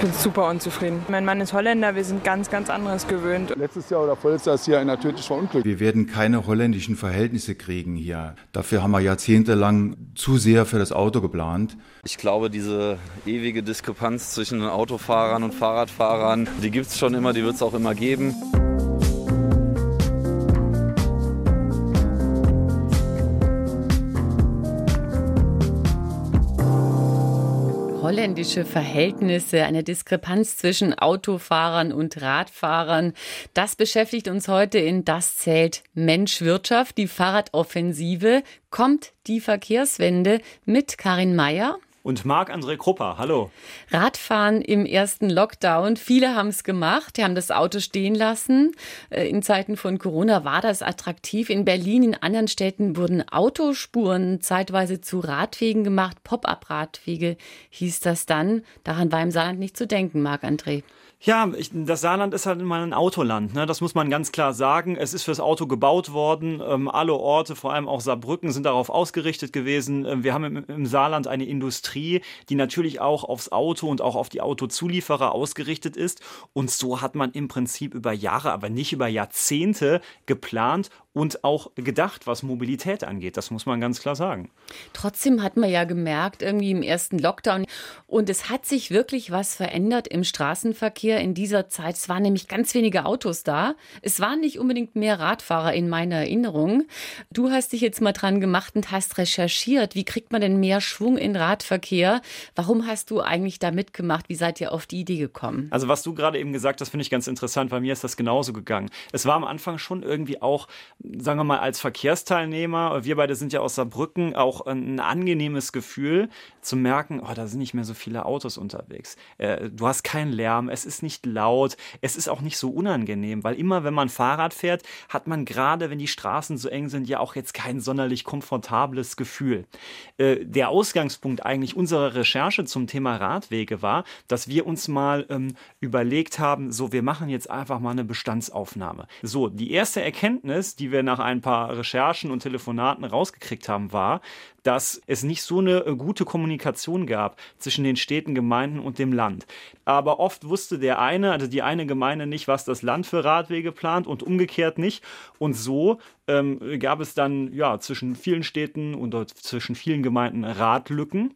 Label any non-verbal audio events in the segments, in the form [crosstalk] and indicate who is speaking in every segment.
Speaker 1: bin super unzufrieden. Mein Mann ist Holländer, wir sind ganz, ganz anderes gewöhnt.
Speaker 2: Letztes Jahr oder vorletztes Jahr ist hier einer tödlich verunglückt.
Speaker 3: Wir werden keine holländischen Verhältnisse kriegen hier. Dafür haben wir jahrzehntelang zu sehr für das Auto geplant.
Speaker 4: Ich glaube, diese ewige Diskrepanz zwischen Autofahrern und Fahrradfahrern, die gibt es schon immer, die wird es auch immer geben.
Speaker 5: Holländische Verhältnisse, eine Diskrepanz zwischen Autofahrern und Radfahrern. Das beschäftigt uns heute in Das zählt Mensch Wirtschaft, die Fahrradoffensive. Kommt die Verkehrswende mit Karin Mayer?
Speaker 6: Und Marc-André Krupper, hallo.
Speaker 5: Radfahren im ersten Lockdown. Viele haben es gemacht, die haben das Auto stehen lassen. Äh, in Zeiten von Corona war das attraktiv. In Berlin, in anderen Städten wurden Autospuren zeitweise zu Radwegen gemacht. Pop-up-Radwege hieß das dann. Daran war im Saarland nicht zu denken, Marc-André.
Speaker 6: Ja, ich, das Saarland ist halt immer ein Autoland, ne? das muss man ganz klar sagen. Es ist fürs Auto gebaut worden. Ähm, alle Orte, vor allem auch Saarbrücken, sind darauf ausgerichtet gewesen. Ähm, wir haben im, im, Saarland eine Industrie, die natürlich auch aufs Auto und auch auf die Autozulieferer ausgerichtet ist. Und so hat man im Prinzip über Jahre, aber nicht über Jahrzehnte geplant und auch gedacht, was Mobilität angeht. Das muss man ganz klar sagen.
Speaker 5: Trotzdem hat man ja gemerkt, irgendwie im ersten Lockdown, und es hat sich wirklich was verändert im Straßenverkehr in dieser Zeit. Es waren nämlich ganz wenige Autos da. Es waren nicht unbedingt mehr Radfahrer in meiner Erinnerung. Du hast dich jetzt mal dran gemacht und hast recherchiert. Wie kriegt man denn mehr Schwung in Radverkehr? Warum hast du eigentlich da mitgemacht? Wie seid ihr auf die Idee gekommen?
Speaker 6: Also was du gerade eben gesagt hast, finde ich ganz interessant. Bei mir ist das genauso gegangen. Es war am Anfang schon irgendwie auch sagen wir mal, als Verkehrsteilnehmer, wir beide sind ja aus Saarbrücken, auch ein angenehmes Gefühl zu merken, oh, da sind nicht mehr so viele Autos unterwegs. Äh, du hast keinen Lärm, es ist nicht laut, es ist auch nicht so unangenehm, weil immer, wenn man Fahrrad fährt, hat man gerade, wenn die Straßen so eng sind, ja auch jetzt kein sonderlich komfortables Gefühl. Äh, der Ausgangspunkt eigentlich unserer Recherche zum Thema Radwege war, dass wir uns mal ähm, überlegt haben, so, wir machen jetzt einfach mal eine Bestandsaufnahme. So, die erste Erkenntnis, die wir nach ein paar Recherchen und Telefonaten rausgekriegt haben, war, dass es nicht so eine äh, gute Kommunikation gab zwischen den Städten, Gemeinden und dem Land. Aber oft wusste der eine, also die eine Gemeinde nicht, was das Land für Radwege plant und umgekehrt nicht. Und so ähm, gab es dann ja zwischen vielen Städten und zwischen vielen Gemeinden Radlücken.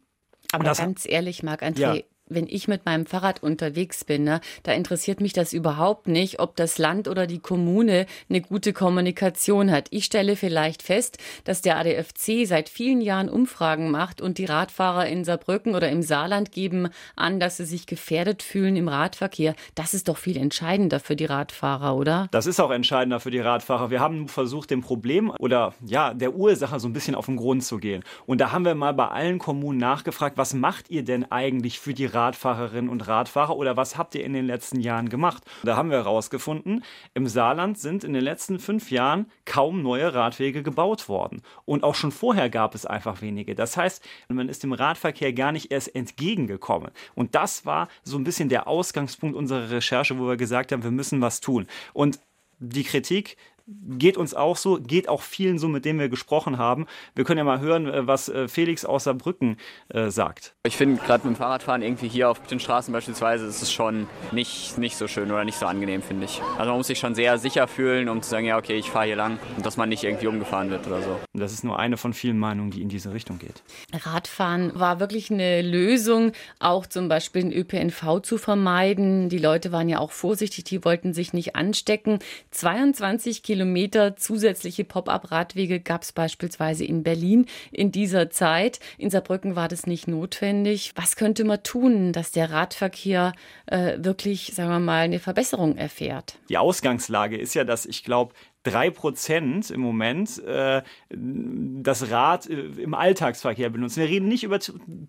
Speaker 5: Aber ganz ehrlich, Marc-André, ja wenn ich mit meinem Fahrrad unterwegs bin, ne, da interessiert mich das überhaupt nicht, ob das Land oder die Kommune eine gute Kommunikation hat. Ich stelle vielleicht fest, dass der ADFC seit vielen Jahren Umfragen macht und die Radfahrer in Saarbrücken oder im Saarland geben an, dass sie sich gefährdet fühlen im Radverkehr. Das ist doch viel entscheidender für die Radfahrer, oder?
Speaker 6: Das ist auch entscheidender für die Radfahrer. Wir haben versucht, dem Problem oder ja, der Ursache so ein bisschen auf den Grund zu gehen. Und da haben wir mal bei allen Kommunen nachgefragt, was macht ihr denn eigentlich für die Radfahrerinnen und Radfahrer oder was habt ihr in den letzten Jahren gemacht? Da haben wir herausgefunden, im Saarland sind in den letzten fünf Jahren kaum neue Radwege gebaut worden. Und auch schon vorher gab es einfach wenige. Das heißt, man ist dem Radverkehr gar nicht erst entgegengekommen. Und das war so ein bisschen der Ausgangspunkt unserer Recherche, wo wir gesagt haben, wir müssen was tun. Und die Kritik geht uns auch so, geht auch vielen so, mit denen wir gesprochen haben. Wir können ja mal hören, äh, was äh, Felix aus Saarbrücken äh, sagt.
Speaker 7: Ich finde gerade mit dem Fahrradfahren irgendwie hier auf den Straßen beispielsweise ist es schon nicht, nicht so schön oder nicht so angenehm, finde ich. Also man muss sich schon sehr sicher fühlen, um zu sagen, ja okay, ich fahre hier lang und dass man nicht irgendwie umgefahren wird oder so.
Speaker 6: Und das ist nur eine von vielen Meinungen, die in diese Richtung geht.
Speaker 5: Radfahren war wirklich eine Lösung, auch zum Beispiel den ÖPNV zu vermeiden. Die Leute waren ja auch vorsichtig, die wollten sich nicht anstecken. 22 Kilometer Kilometer zusätzliche Pop-up-Radwege gab es beispielsweise in Berlin in dieser Zeit. In Saarbrücken war das nicht notwendig. Was könnte man tun, dass der Radverkehr äh, wirklich, sagen wir mal, eine Verbesserung erfährt?
Speaker 6: Die Ausgangslage ist ja, dass ich glaube, drei Prozent im Moment äh, das Rad äh, im Alltagsverkehr benutzen. Wir reden nicht über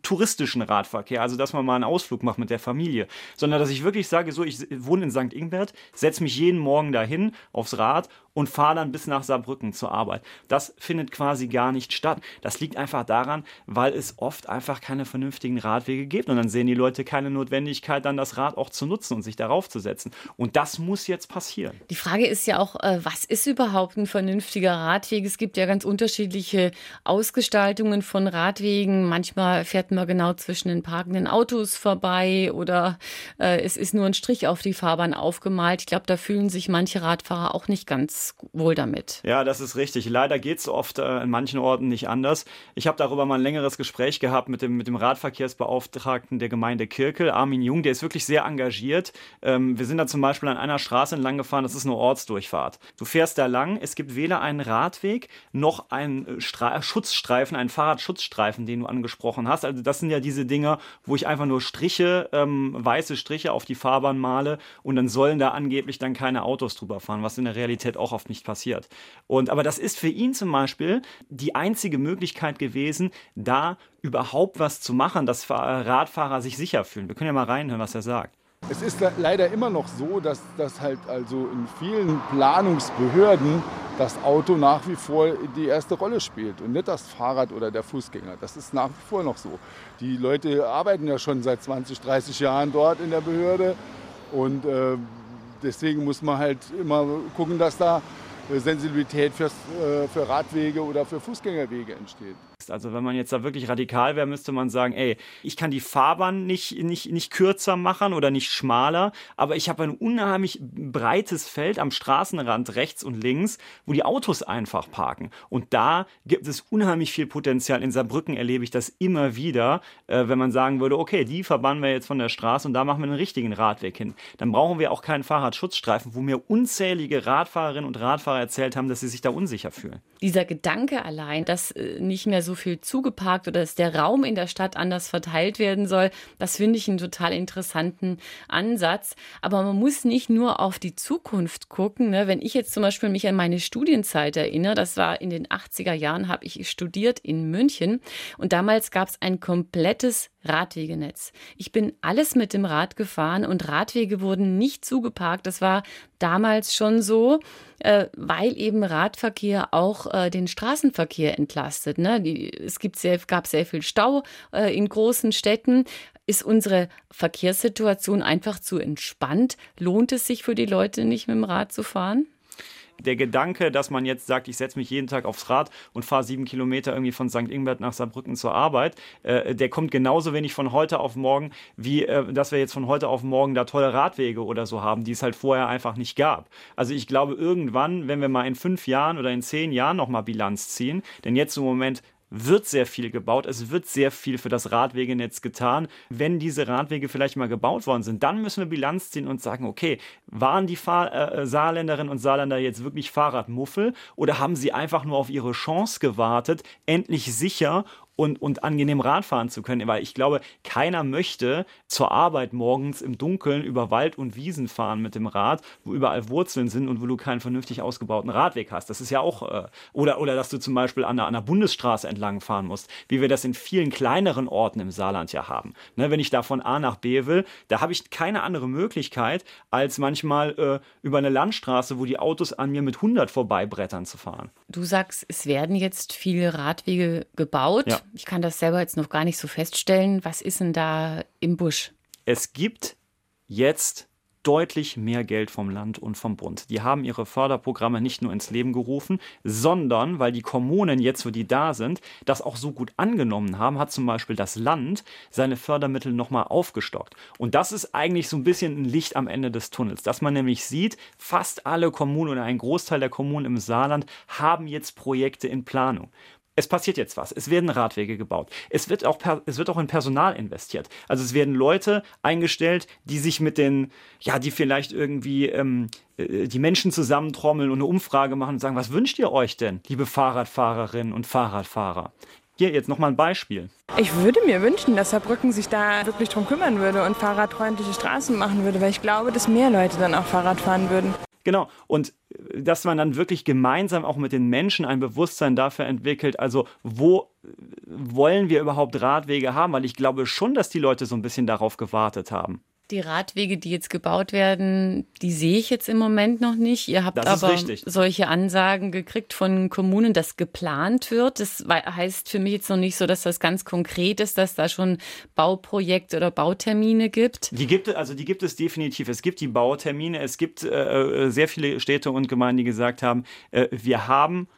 Speaker 6: touristischen Radverkehr, also dass man mal einen Ausflug macht mit der Familie, sondern dass ich wirklich sage, so, ich wohne in St. Ingbert, setze mich jeden Morgen dahin aufs Rad und fahre dann bis nach Saarbrücken zur Arbeit. Das findet quasi gar nicht statt. Das liegt einfach daran, weil es oft einfach keine vernünftigen Radwege gibt und dann sehen die Leute keine Notwendigkeit, dann das Rad auch zu nutzen und sich darauf zu setzen. Und das muss jetzt passieren.
Speaker 5: Die Frage ist ja auch, äh, was ist ist überhaupt ein vernünftiger Radweg? Es gibt ja ganz unterschiedliche Ausgestaltungen von Radwegen. Manchmal fährt man genau zwischen den parkenden Autos vorbei oder äh, es ist nur ein Strich auf die Fahrbahn aufgemalt. Ich glaube, da fühlen sich manche Radfahrer auch nicht ganz wohl damit.
Speaker 6: Ja, das ist richtig. Leider geht es oft äh, in manchen Orten nicht anders. Ich habe darüber mal ein längeres Gespräch gehabt mit dem, mit dem Radverkehrsbeauftragten der Gemeinde Kirkel, Armin Jung. Der ist wirklich sehr engagiert. Ähm, wir sind da zum Beispiel an einer Straße entlang gefahren, das ist eine Ortsdurchfahrt. Du fährst da lang, es gibt weder einen Radweg noch einen Stra Schutzstreifen, einen Fahrradschutzstreifen, den du angesprochen hast. Also das sind ja diese Dinger, wo ich einfach nur Striche, ähm, weiße Striche auf die Fahrbahn male und dann sollen da angeblich dann keine Autos drüber fahren, was in der Realität auch oft nicht passiert. Und aber das ist für ihn zum Beispiel die einzige Möglichkeit gewesen, da überhaupt was zu machen, dass Radfahrer sich sicher fühlen. Wir können ja mal reinhören, was er sagt.
Speaker 2: Es ist leider immer noch so, dass, dass halt also in vielen Planungsbehörden das Auto nach wie vor die erste Rolle spielt und nicht das Fahrrad oder der Fußgänger. Das ist nach wie vor noch so. Die Leute arbeiten ja schon seit 20, 30 Jahren dort in der Behörde und äh, deswegen muss man halt immer gucken, dass da Sensibilität fürs, äh, für Radwege oder für Fußgängerwege entsteht.
Speaker 6: Also wenn man jetzt da wirklich radikal wäre, müsste man sagen, ey, ich kann die Fahrbahn nicht, nicht, nicht kürzer machen oder nicht schmaler, aber ich habe ein unheimlich breites Feld am Straßenrand rechts und links, wo die Autos einfach parken. Und da gibt es unheimlich viel Potenzial. In Saarbrücken erlebe ich das immer wieder, äh, wenn man sagen würde, okay, die verbannen wir jetzt von der Straße und da machen wir einen richtigen Radweg hin. Dann brauchen wir auch keinen Fahrradschutzstreifen, wo mir unzählige Radfahrerinnen und Radfahrer erzählt haben, dass sie sich da unsicher fühlen.
Speaker 5: Dieser Gedanke allein, dass äh, nicht mehr so viel zugeparkt oder dass der Raum in der Stadt anders verteilt werden soll. Das finde ich einen total interessanten Ansatz. Aber man muss nicht nur auf die Zukunft gucken. Ne? Wenn ich jetzt zum Beispiel mich an meine Studienzeit erinnere, das war in den 80er Jahren, habe ich studiert in München und damals gab es ein komplettes Radwegenetz. Ich bin alles mit dem Rad gefahren und Radwege wurden nicht zugeparkt. Das war damals schon so, äh, weil eben Radverkehr auch äh, den Straßenverkehr entlastet. Ne? Es gibt sehr, gab sehr viel Stau äh, in großen Städten. Ist unsere Verkehrssituation einfach zu entspannt? Lohnt es sich für die Leute nicht mit dem Rad zu fahren?
Speaker 6: der Gedanke, dass man jetzt sagt, ich setze mich jeden Tag aufs Rad und fahre sieben Kilometer irgendwie von St. Ingbert nach Saarbrücken zur Arbeit, äh, der kommt genauso wenig von heute auf morgen, wie äh, dass wir jetzt von heute auf morgen da tolle Radwege oder so haben, die es halt vorher einfach nicht gab. Also ich glaube, irgendwann, wenn wir mal in fünf Jahren oder in zehn Jahren nochmal Bilanz ziehen, denn jetzt im Moment wird sehr viel gebaut, es wird sehr viel für das Radwegenetz getan. Wenn diese Radwege vielleicht mal gebaut worden sind, dann müssen wir Bilanz ziehen und sagen, okay, waren die Fahr äh, Saarländerinnen und Saarländer jetzt wirklich Fahrradmuffel oder haben sie einfach nur auf ihre Chance gewartet, endlich sicher und, und angenehm Radfahren zu können. Weil ich glaube, keiner möchte zur Arbeit morgens im Dunkeln über Wald und Wiesen fahren mit dem Rad, wo überall Wurzeln sind und wo du keinen vernünftig ausgebauten Radweg hast. Das ist ja auch, äh, oder, oder dass du zum Beispiel an einer, an einer Bundesstraße entlang fahren musst, wie wir das in vielen kleineren Orten im Saarland ja haben. Ne, wenn ich da von A nach B will, da habe ich keine andere Möglichkeit, als manchmal äh, über eine Landstraße, wo die Autos an mir mit 100 vorbeibrettern zu fahren.
Speaker 5: Du sagst, es werden jetzt viele Radwege gebaut. Ja. Ich kann das selber jetzt noch gar nicht so feststellen. Was ist denn da im Busch?
Speaker 6: Es gibt jetzt deutlich mehr Geld vom Land und vom Bund. Die haben ihre Förderprogramme nicht nur ins Leben gerufen, sondern weil die Kommunen jetzt, wo die da sind, das auch so gut angenommen haben, hat zum Beispiel das Land seine Fördermittel nochmal aufgestockt. Und das ist eigentlich so ein bisschen ein Licht am Ende des Tunnels, dass man nämlich sieht, fast alle Kommunen oder ein Großteil der Kommunen im Saarland haben jetzt Projekte in Planung es passiert jetzt was. Es werden Radwege gebaut. Es wird auch, es wird auch in Personal investiert. Also es werden Leute eingestellt, die sich mit den, ja, die vielleicht irgendwie ähm, äh, die Menschen zusammentrommeln und eine Umfrage machen und sagen, was wünscht ihr euch denn, liebe Fahrradfahrerinnen und Fahrradfahrer? Hier jetzt nochmal ein Beispiel.
Speaker 1: Ich würde mir wünschen, dass Saarbrücken sich da wirklich drum kümmern würde und fahrradfreundliche Straßen machen würde, weil ich glaube, dass mehr Leute dann auch Fahrrad fahren würden.
Speaker 6: Genau. Und äh, dass man dann wirklich gemeinsam auch mit den Menschen ein Bewusstsein dafür entwickelt, also wo äh, wollen wir überhaupt Radwege haben? Weil ich glaube schon, dass die Leute so ein bisschen darauf gewartet haben.
Speaker 5: Die Radwege, die jetzt gebaut werden, die sehe ich jetzt im Moment noch nicht. Ihr habt aber
Speaker 6: richtig.
Speaker 5: solche Ansagen gekriegt von Kommunen, dass geplant wird. Das heißt für mich jetzt noch nicht so, dass das ganz konkret ist, dass da schon Bauprojekte oder Bautermine gibt.
Speaker 6: Die gibt es, also die gibt es definitiv. Es gibt die Bautermine, es gibt äh, äh, sehr viele Städte und Gemeinden, die gesagt haben, äh, wir haben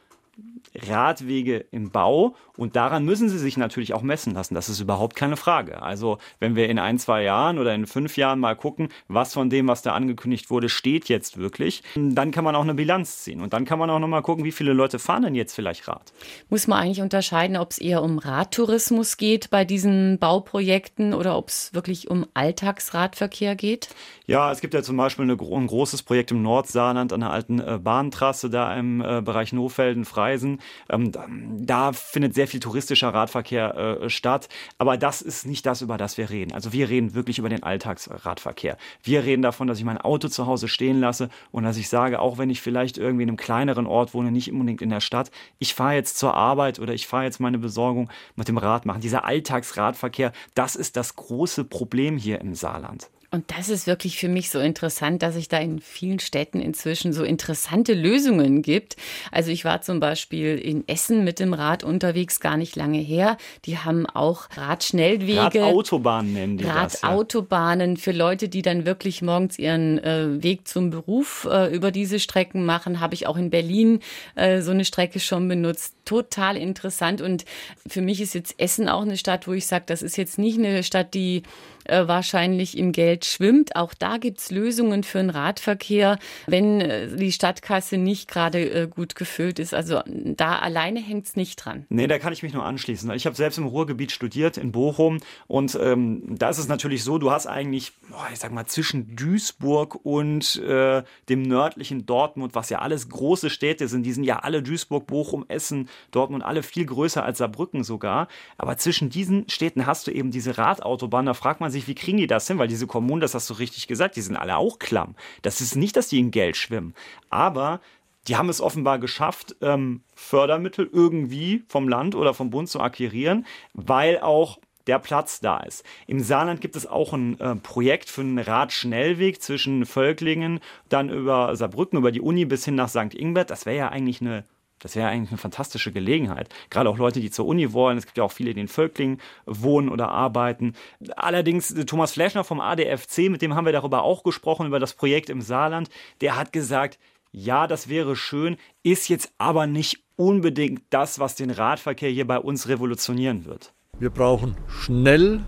Speaker 6: Radwege im Bau und daran müssen sie sich natürlich auch messen lassen. Das ist überhaupt keine Frage. Also wenn wir in ein, zwei Jahren oder in fünf Jahren mal gucken, was von dem, was da angekündigt wurde, steht jetzt wirklich, dann kann man auch eine Bilanz ziehen und dann kann man auch noch mal gucken, wie viele Leute fahren denn jetzt vielleicht Rad.
Speaker 5: Muss man eigentlich unterscheiden, ob es eher um Radtourismus geht bei diesen Bauprojekten oder ob es wirklich um Alltagsradverkehr geht?
Speaker 6: Ja, es gibt ja zum Beispiel eine, ein großes Projekt im Nordsaarland an der alten äh, Bahntrasse da im äh, Bereich Nofelden, Freisen. Ähm, da, da findet sehr viel touristischer Radverkehr äh, statt. Aber das ist nicht das, über das wir reden. Also wir reden wirklich über den Alltagsradverkehr. Wir reden davon, dass ich mein Auto zu Hause stehen lasse und dass ich sage, auch wenn ich vielleicht irgendwie in einem kleineren Ort wohne, nicht unbedingt in der Stadt, ich fahre jetzt zur Arbeit oder ich fahre jetzt meine Besorgung mit dem Rad machen. Dieser Alltagsradverkehr, das ist das große Problem hier im Saarland.
Speaker 5: Und das ist wirklich für mich so interessant, dass es da in vielen Städten inzwischen so interessante Lösungen gibt. Also ich war zum Beispiel in Essen mit dem Rad unterwegs, gar nicht lange her. Die haben auch Radschnellwege.
Speaker 6: Radautobahnen nennen die das. Ja.
Speaker 5: Radautobahnen für Leute, die dann wirklich morgens ihren äh, Weg zum Beruf äh, über diese Strecken machen, habe ich auch in Berlin äh, so eine Strecke schon benutzt. Total interessant und für mich ist jetzt Essen auch eine Stadt, wo ich sage, das ist jetzt nicht eine Stadt, die äh, wahrscheinlich im Geld schwimmt. Auch da gibt's Lösungen für den Radverkehr, wenn äh, die Stadtkasse nicht gerade äh, gut gefüllt ist. Also da alleine hängt's nicht dran.
Speaker 6: Nee, da kann ich mich nur anschließen. Ich habe selbst im Ruhrgebiet studiert, in Bochum. Und ähm, da ist es natürlich so, du hast eigentlich, boah, ich sag mal, zwischen Duisburg und äh, dem nördlichen Dortmund, was ja alles große Städte sind, die sind ja alle Duisburg, Bochum, Essen, Dortmund, alle viel größer als Saarbrücken sogar. Aber zwischen diesen Städten hast du eben diese Radautobahn. Da fragt man sich, wie kriegen die das hin? Weil diese Kommunen, das hast du richtig gesagt, die sind alle auch klamm. Das ist nicht, dass die in Geld schwimmen. Aber die haben es offenbar geschafft, ähm, Fördermittel irgendwie vom Land oder vom Bund zu akquirieren, weil auch der Platz da ist. Im Saarland gibt es auch ein äh, Projekt für einen Radschnellweg zwischen Völklingen, dann über Saarbrücken, über die Uni bis hin nach St. Ingbert. Das wäre ja eigentlich eine das wäre eigentlich eine fantastische Gelegenheit. Gerade auch Leute, die zur Uni wollen. Es gibt ja auch viele, die in Völklingen wohnen oder arbeiten. Allerdings äh, Thomas Fleschner vom ADFC, mit dem haben wir darüber auch gesprochen, über das Projekt im Saarland. Der hat gesagt, ja, das wäre schön, ist jetzt aber nicht unbedingt das, was den Radverkehr hier bei uns revolutionieren wird.
Speaker 8: Wir brauchen schnell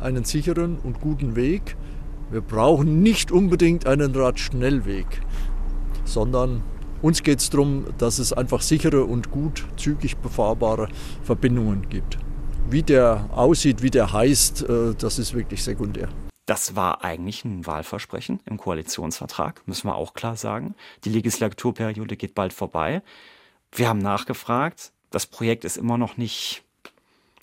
Speaker 8: einen sicheren und guten Weg. Wir brauchen nicht unbedingt einen Radschnellweg, sondern uns geht es darum, dass es einfach sichere und gut zügig befahrbare Verbindungen gibt. Wie der aussieht, wie der heißt, äh, das ist wirklich sekundär.
Speaker 6: Das war eigentlich ein Wahlversprechen im Koalitionsvertrag, müssen wir auch klar sagen. Die Legislaturperiode geht bald vorbei. Wir haben nachgefragt. Das Projekt ist immer noch nicht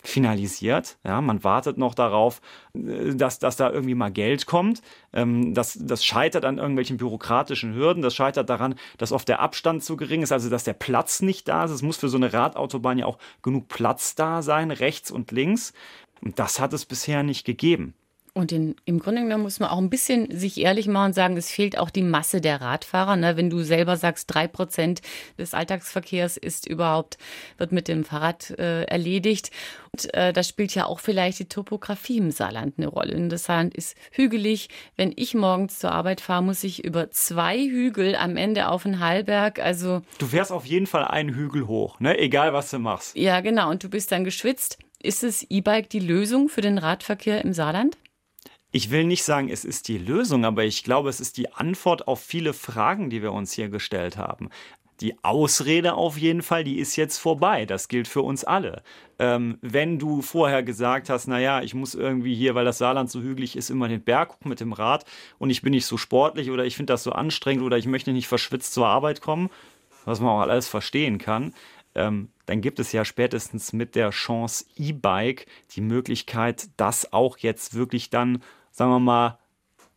Speaker 6: finalisiert. Ja, man wartet noch darauf, äh, dass, dass da irgendwie mal Geld kommt. Ähm, das, das scheitert an irgendwelchen bürokratischen Hürden. Das scheitert daran, dass oft der Abstand zu gering ist, also dass der Platz nicht da ist. Es muss für so eine Radautobahn ja auch genug Platz da sein, rechts und links. Und das hat es bisher nicht gegeben.
Speaker 5: Und in, im Grunde genommen muss man auch ein bisschen sich ehrlich machen und sagen, es fehlt auch die Masse der Radfahrer. Ne? Wenn du selber sagst, drei Prozent des Alltagsverkehrs ist überhaupt, wird mit dem Fahrrad äh, erledigt. Und äh, da spielt ja auch vielleicht die Topografie im Saarland eine Rolle. Und das Saarland ist hügelig. Wenn ich morgens zur Arbeit fahre, muss ich über zwei Hügel am Ende auf den Hallberg. Also
Speaker 6: Du fährst auf jeden Fall einen Hügel hoch, ne? egal was du machst.
Speaker 5: ja, genau. Und du bist dann geschwitzt. Ist das E-Bike die Lösung für den Radverkehr im Saarland?
Speaker 6: Ich will nicht sagen, es ist die Lösung, aber ich glaube, es ist die Antwort auf viele Fragen, die wir uns hier gestellt haben. Die Ausrede auf jeden Fall, die ist jetzt vorbei. Das gilt für uns alle. Ähm, wenn du vorher gesagt hast, naja, ich muss irgendwie hier, weil das Saarland so hügelig ist, immer den Berg gucken mit dem Rad und ich bin nicht so sportlich oder ich finde das so anstrengend oder ich möchte nicht verschwitzt zur Arbeit kommen, was man auch alles verstehen kann, ähm, dann gibt es ja spätestens mit der Chance E-Bike die Möglichkeit, das auch jetzt wirklich dann, sagen wir mal,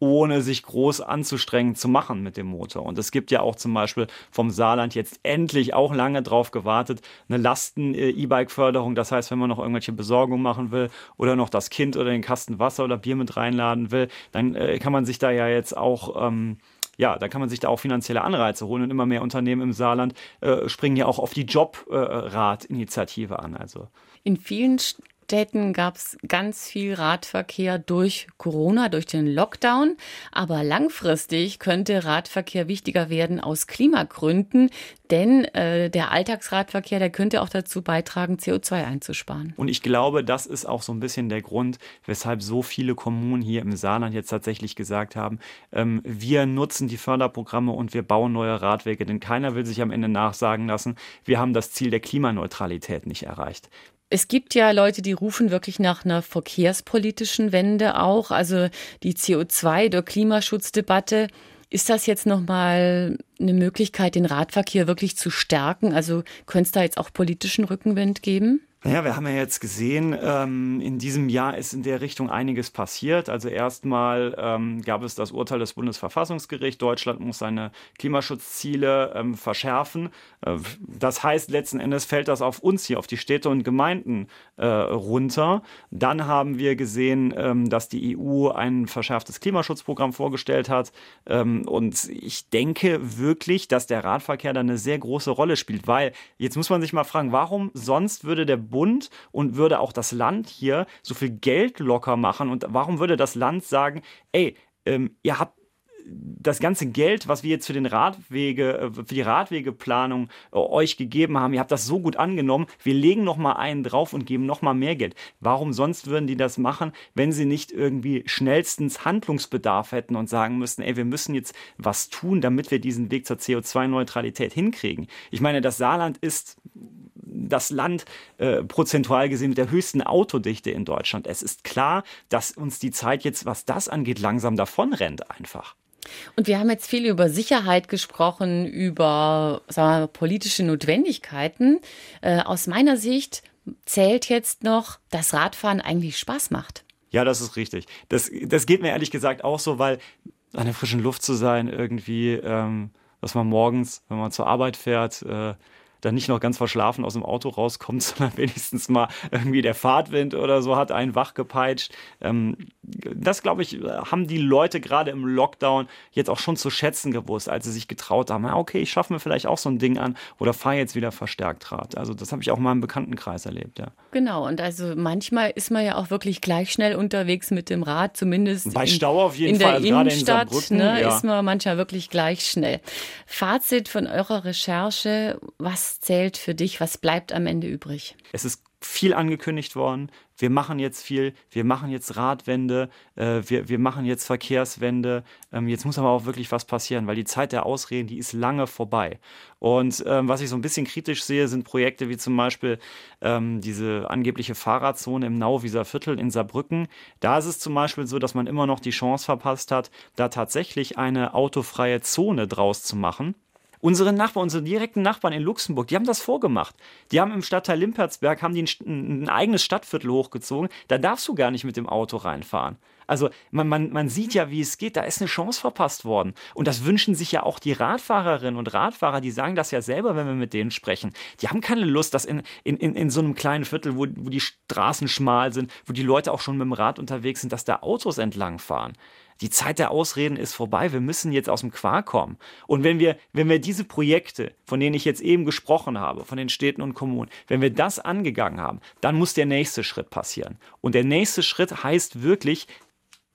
Speaker 6: ohne sich groß anzustrengen zu machen mit dem Motor. Und es gibt ja auch zum Beispiel vom Saarland jetzt endlich auch lange drauf gewartet, eine Lasten-E-Bike-Förderung. Das heißt, wenn man noch irgendwelche Besorgung machen will oder noch das Kind oder den Kasten Wasser oder Bier mit reinladen will, dann äh, kann man sich da ja jetzt auch ähm, ja, da kann man sich da auch finanzielle Anreize holen und immer mehr Unternehmen im Saarland äh, springen ja auch auf die Jobrad-Initiative an. Also
Speaker 5: in vielen Städten gab es ganz viel Radverkehr durch Corona, durch den Lockdown. Aber langfristig könnte Radverkehr wichtiger werden aus Klimagründen, denn äh, der Alltagsradverkehr, der könnte auch dazu beitragen, CO2 einzusparen.
Speaker 6: Und ich glaube, das ist auch so ein bisschen der Grund, weshalb so viele Kommunen hier im Saarland jetzt tatsächlich gesagt haben, ähm, wir nutzen die Förderprogramme und wir bauen neue Radwege, denn keiner will sich am Ende nachsagen lassen, wir haben das Ziel der Klimaneutralität nicht erreicht.
Speaker 5: Es gibt ja Leute, die rufen wirklich nach einer verkehrspolitischen Wende auch, also die CO2 der Klimaschutzdebatte. Ist das jetzt nochmal eine Möglichkeit, den Radverkehr wirklich zu stärken? Also könnte es da jetzt auch politischen Rückenwind geben?
Speaker 6: Naja, wir haben ja jetzt gesehen, ähm, in diesem Jahr ist in der Richtung einiges passiert. Also erstmal ähm, gab es das Urteil des Bundesverfassungsgerichts, Deutschland muss seine Klimaschutzziele ähm, verschärfen. Äh, das heißt, letzten Endes fällt das auf uns hier, auf die Städte und Gemeinden äh, runter. Dann haben wir gesehen, ähm, dass die EU ein verschärftes Klimaschutzprogramm vorgestellt hat. Ähm, und ich denke wirklich, dass der Radverkehr da eine sehr große Rolle spielt, weil jetzt muss man sich mal fragen, warum sonst würde der Bund und würde auch das Land hier so viel Geld locker machen? Und warum würde das Land sagen, ey, ähm, ihr habt das ganze Geld, was wir jetzt für den Radwege, äh, für die Radwegeplanung äh, euch gegeben haben, ihr habt das so gut angenommen, wir legen noch mal einen drauf und geben noch mal mehr Geld. Warum sonst würden die das machen, wenn sie nicht irgendwie schnellstens Handlungsbedarf hätten und sagen müssten, ey, wir müssen jetzt was tun, damit wir diesen Weg zur CO2-Neutralität hinkriegen? Ich meine, das Saarland ist das Land äh, prozentual gesehen mit der höchsten Autodichte in Deutschland. Es ist klar, dass uns die Zeit jetzt, was das angeht, langsam davonrennt einfach.
Speaker 5: Und wir haben jetzt viel über Sicherheit gesprochen, über wir, politische Notwendigkeiten. Äh, aus meiner Sicht zählt jetzt noch, dass Radfahren eigentlich Spaß macht.
Speaker 6: Ja, das ist richtig. Das, das geht mir ehrlich gesagt auch so, weil an der frischen Luft zu sein, irgendwie, ähm, dass man morgens, wenn man zur Arbeit fährt, äh, dann nicht noch ganz verschlafen aus dem Auto rauskommt, [laughs] sondern wenigstens mal irgendwie der Fahrtwind oder so hat einen wachgepeitscht. Ähm, das, glaube ich, haben die Leute gerade im Lockdown jetzt auch schon zu schätzen gewusst, als sie sich getraut haben, ja, okay, ich schaffe mir vielleicht auch so ein Ding an oder fahre jetzt wieder verstärkt Rad. Also das habe ich auch mal im Bekanntenkreis erlebt, ja.
Speaker 5: Genau, und also manchmal ist man ja auch wirklich gleich schnell unterwegs mit dem Rad, zumindest
Speaker 6: bei Stau auf jeden
Speaker 5: in
Speaker 6: Fall,
Speaker 5: der
Speaker 6: also
Speaker 5: Innenstadt
Speaker 6: in
Speaker 5: ne,
Speaker 6: ja.
Speaker 5: ist man manchmal wirklich gleich schnell. Fazit von eurer Recherche, zählt für dich, was bleibt am Ende übrig?
Speaker 6: Es ist viel angekündigt worden. Wir machen jetzt viel, wir machen jetzt Radwende, äh, wir, wir machen jetzt Verkehrswende. Ähm, jetzt muss aber auch wirklich was passieren, weil die Zeit der Ausreden, die ist lange vorbei. Und ähm, was ich so ein bisschen kritisch sehe, sind Projekte wie zum Beispiel ähm, diese angebliche Fahrradzone im Nauwieser Viertel in Saarbrücken. Da ist es zum Beispiel so, dass man immer noch die Chance verpasst hat, da tatsächlich eine autofreie Zone draus zu machen. Unsere Nachbarn, unsere direkten Nachbarn in Luxemburg, die haben das vorgemacht. Die haben im Stadtteil Limpertsberg haben die ein, ein eigenes Stadtviertel hochgezogen. Da darfst du gar nicht mit dem Auto reinfahren. Also man, man, man sieht ja, wie es geht. Da ist eine Chance verpasst worden. Und das wünschen sich ja auch die Radfahrerinnen und Radfahrer, die sagen das ja selber, wenn wir mit denen sprechen. Die haben keine Lust, dass in, in, in, in so einem kleinen Viertel, wo, wo die Straßen schmal sind, wo die Leute auch schon mit dem Rad unterwegs sind, dass da Autos entlangfahren. Die Zeit der Ausreden ist vorbei. Wir müssen jetzt aus dem Quark kommen. Und wenn wir, wenn wir diese Projekte, von denen ich jetzt eben gesprochen habe, von den Städten und Kommunen, wenn wir das angegangen haben, dann muss der nächste Schritt passieren. Und der nächste Schritt heißt wirklich,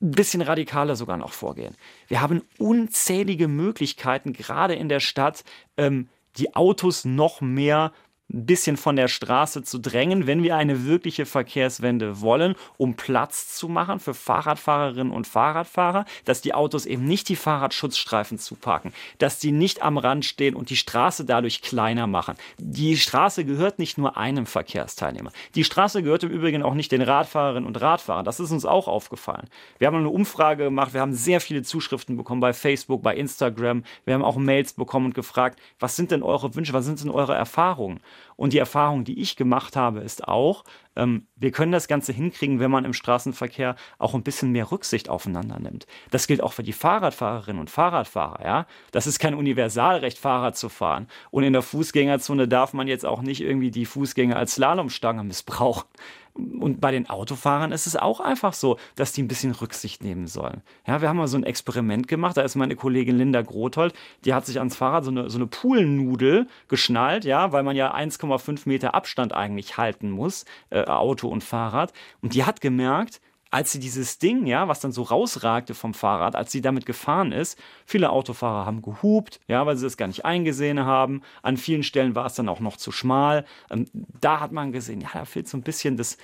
Speaker 6: ein bisschen radikaler sogar noch vorgehen. Wir haben unzählige Möglichkeiten, gerade in der Stadt, ähm, die Autos noch mehr ein bisschen von der Straße zu drängen, wenn wir eine wirkliche Verkehrswende wollen, um Platz zu machen für Fahrradfahrerinnen und Fahrradfahrer, dass die Autos eben nicht die Fahrradschutzstreifen zuparken, dass die nicht am Rand stehen und die Straße dadurch kleiner machen. Die Straße gehört nicht nur einem Verkehrsteilnehmer. Die Straße gehört im Übrigen auch nicht den Radfahrerinnen und Radfahrern. Das ist uns auch aufgefallen. Wir haben eine Umfrage gemacht, wir haben sehr viele Zuschriften bekommen bei Facebook, bei Instagram, wir haben auch Mails bekommen und gefragt, was sind denn eure Wünsche, was sind denn eure Erfahrungen? Und die Erfahrung, die ich gemacht habe, ist auch, ähm, wir können das Ganze hinkriegen, wenn man im Straßenverkehr auch ein bisschen mehr Rücksicht aufeinander nimmt. Das gilt auch für die Fahrradfahrerinnen und Fahrradfahrer. Ja? Das ist kein Universalrecht, Fahrrad zu fahren. Und in der Fußgängerzone darf man jetzt auch nicht irgendwie die Fußgänger als Slalomstange missbrauchen. Und bei den Autofahrern ist es auch einfach so, dass die ein bisschen Rücksicht nehmen sollen. Ja, wir haben mal so ein Experiment gemacht. Da ist meine Kollegin Linda Grothold, die hat sich ans Fahrrad so eine, so eine Poolnudel geschnallt, ja, weil man ja 1,5 Meter Abstand eigentlich halten muss, äh, Auto und Fahrrad. Und die hat gemerkt, als sie dieses Ding, ja, was dann so rausragte vom Fahrrad, als sie damit gefahren ist, viele Autofahrer haben gehupt, ja, weil sie das gar nicht eingesehen haben. An vielen Stellen war es dann auch noch zu schmal. Ähm, da hat man gesehen, ja, da fehlt so ein bisschen das,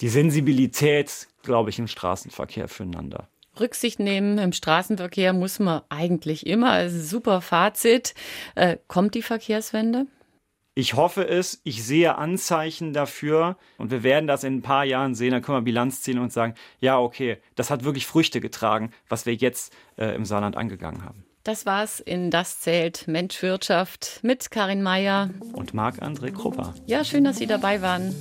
Speaker 6: die Sensibilität, glaube ich, im Straßenverkehr füreinander.
Speaker 5: Rücksicht nehmen im Straßenverkehr muss man eigentlich immer. Also super Fazit. Äh, kommt die Verkehrswende?
Speaker 6: Ich hoffe es, ich sehe Anzeichen dafür und wir werden das in ein paar Jahren sehen, dann können wir Bilanz ziehen und sagen, ja, okay, das hat wirklich Früchte getragen, was wir jetzt äh, im Saarland angegangen haben.
Speaker 5: Das war's in Das zählt Mensch Wirtschaft mit Karin Meyer
Speaker 6: und Marc-André Krupper.
Speaker 5: Ja, schön, dass Sie dabei waren.